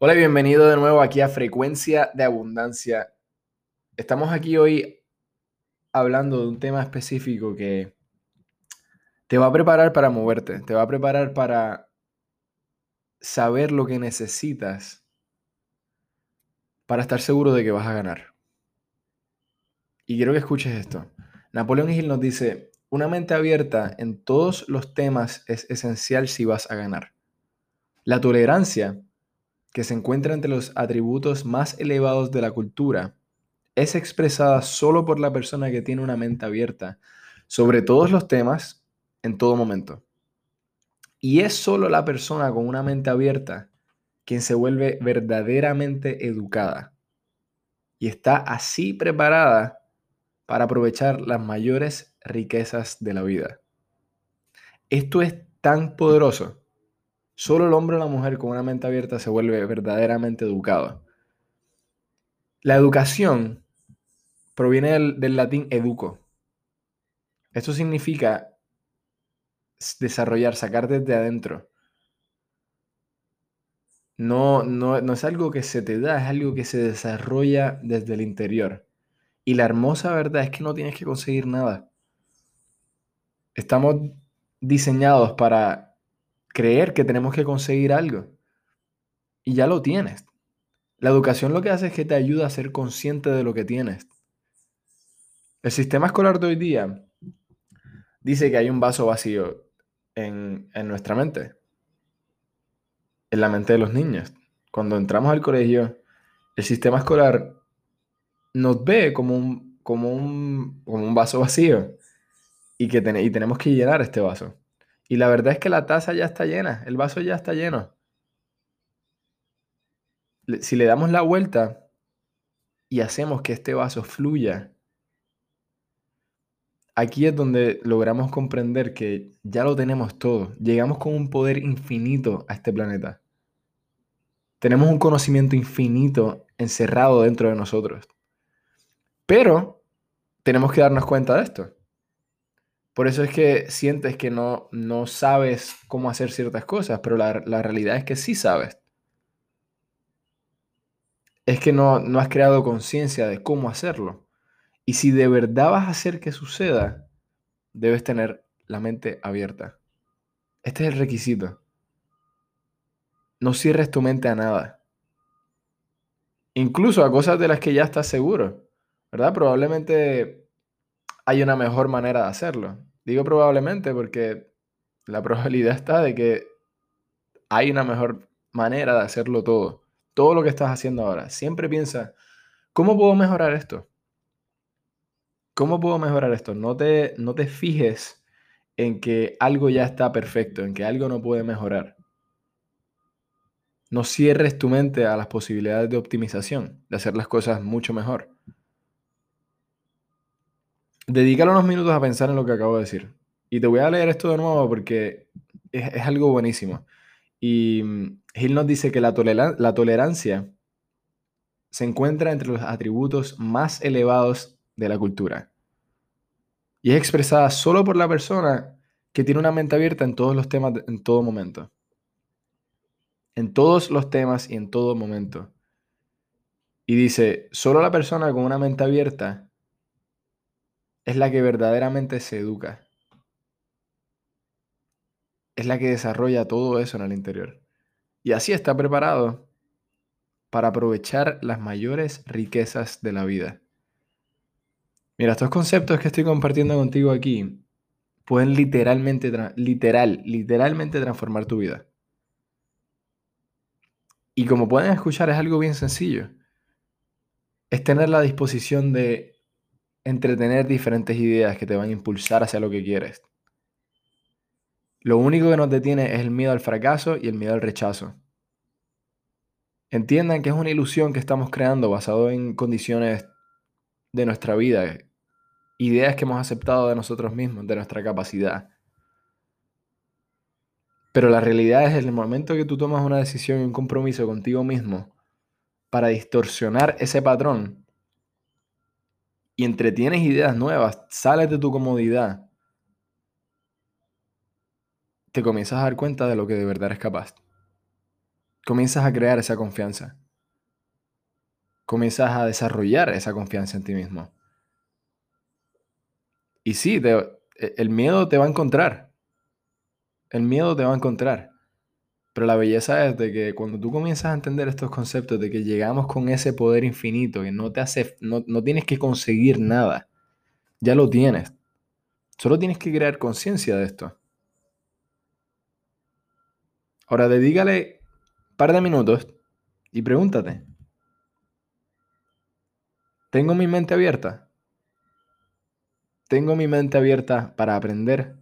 Hola y bienvenido de nuevo aquí a Frecuencia de Abundancia. Estamos aquí hoy hablando de un tema específico que te va a preparar para moverte, te va a preparar para saber lo que necesitas para estar seguro de que vas a ganar. Y quiero que escuches esto. Napoleón Hill nos dice, una mente abierta en todos los temas es esencial si vas a ganar. La tolerancia que se encuentra entre los atributos más elevados de la cultura, es expresada solo por la persona que tiene una mente abierta sobre todos los temas en todo momento. Y es solo la persona con una mente abierta quien se vuelve verdaderamente educada y está así preparada para aprovechar las mayores riquezas de la vida. Esto es tan poderoso Solo el hombre o la mujer con una mente abierta se vuelve verdaderamente educado. La educación proviene del, latín educo. Esto significa desarrollar, sacar desde adentro. No, no, no, es algo que se te da, es algo que se desarrolla desde el interior. Y la hermosa verdad es que no tienes que conseguir nada. Estamos diseñados para creer que tenemos que conseguir algo. Y ya lo tienes. La educación lo que hace es que te ayuda a ser consciente de lo que tienes. El sistema escolar de hoy día dice que hay un vaso vacío en, en nuestra mente, en la mente de los niños. Cuando entramos al colegio, el sistema escolar nos ve como un, como un, como un vaso vacío y que y tenemos que llenar este vaso. Y la verdad es que la taza ya está llena, el vaso ya está lleno. Si le damos la vuelta y hacemos que este vaso fluya, aquí es donde logramos comprender que ya lo tenemos todo. Llegamos con un poder infinito a este planeta. Tenemos un conocimiento infinito encerrado dentro de nosotros. Pero tenemos que darnos cuenta de esto. Por eso es que sientes que no, no sabes cómo hacer ciertas cosas, pero la, realidad es que sí sabes. Es que no, no has creado conciencia de cómo hacerlo. Y si de verdad vas a hacer que suceda, debes tener la mente abierta. Este es el requisito. No cierres tu mente a nada. Incluso a cosas de las que ya estás seguro. ¿Verdad? Probablemente hay una mejor manera de hacerlo. Digo probablemente porque la probabilidad está de que hay una mejor manera de hacerlo todo. Todo lo que estás haciendo ahora. Siempre piensa, ¿cómo puedo mejorar esto? ¿Cómo puedo mejorar esto? No te, no te fijes en que algo ya está perfecto, en que algo no puede mejorar. No cierres tu mente a las posibilidades de optimización, de hacer las cosas mucho mejor. Dedícalo unos minutos a pensar en lo que acabo de decir. Y te voy a leer esto de nuevo porque es, algo buenísimo. Y mm, Gil nos dice que la, la tolerancia se encuentra entre los atributos más elevados de la cultura. Y es expresada solo por la persona que tiene una mente abierta en todos los temas, en todo momento. En todos los temas y en todo momento. Y dice, solo la persona con una mente abierta es la que verdaderamente se educa. Es la que desarrolla todo eso en el interior. Y así está preparado para aprovechar las mayores riquezas de la vida. Mira, estos conceptos que estoy compartiendo contigo aquí pueden literalmente, literal, literalmente transformar tu vida. Y como pueden escuchar, es algo bien sencillo. Es tener la disposición de entretener diferentes ideas que te van a impulsar hacia lo que quieres. Lo único que nos detiene es el miedo al fracaso y el miedo al rechazo. Entiendan que es una ilusión que estamos creando basado en condiciones de nuestra vida, ideas que hemos aceptado de nosotros mismos, de nuestra capacidad. Pero la realidad es el momento que tú tomas una decisión y un compromiso contigo mismo para distorsionar ese patrón, y entretienes ideas nuevas, sales de tu comodidad, te comienzas a dar cuenta de lo que de verdad eres capaz. comienzas a crear esa confianza. Comienzas a desarrollar esa confianza en ti mismo. Y sí, e, el miedo te va a encontrar. El miedo te va a encontrar. Pero la belleza es de que cuando tú comienzas a entender estos conceptos, de que llegamos con ese poder infinito, que no te hace, no, no tienes que conseguir nada, ya lo tienes. Solo tienes que crear conciencia de esto. Ahora dedícale un par de minutos y pregúntate, ¿tengo mi mente abierta? ¿Tengo mi mente abierta para aprender?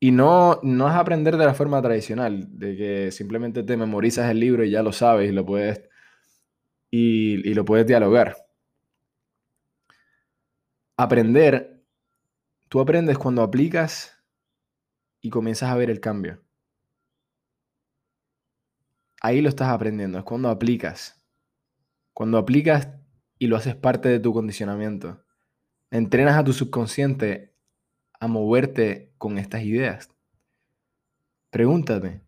Y no, no es aprender de la forma tradicional, de que simplemente te memorizas el libro y ya lo sabes y lo puedes, y, y lo puedes dialogar. Aprender, tú aprendes cuando aplicas y comienzas a ver el cambio. Ahí lo estás aprendiendo, es cuando aplicas. Cuando aplicas y lo haces parte de tu condicionamiento. Entrenas a tu subconsciente a moverte con estas ideas. Pregúntate,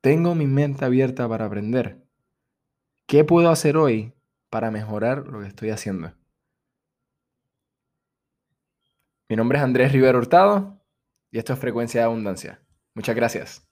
¿tengo mi mente abierta para aprender? ¿Qué puedo hacer hoy para mejorar lo que estoy haciendo? Mi nombre es Andrés Rivero Hurtado y esto es Frecuencia de Abundancia. Muchas gracias.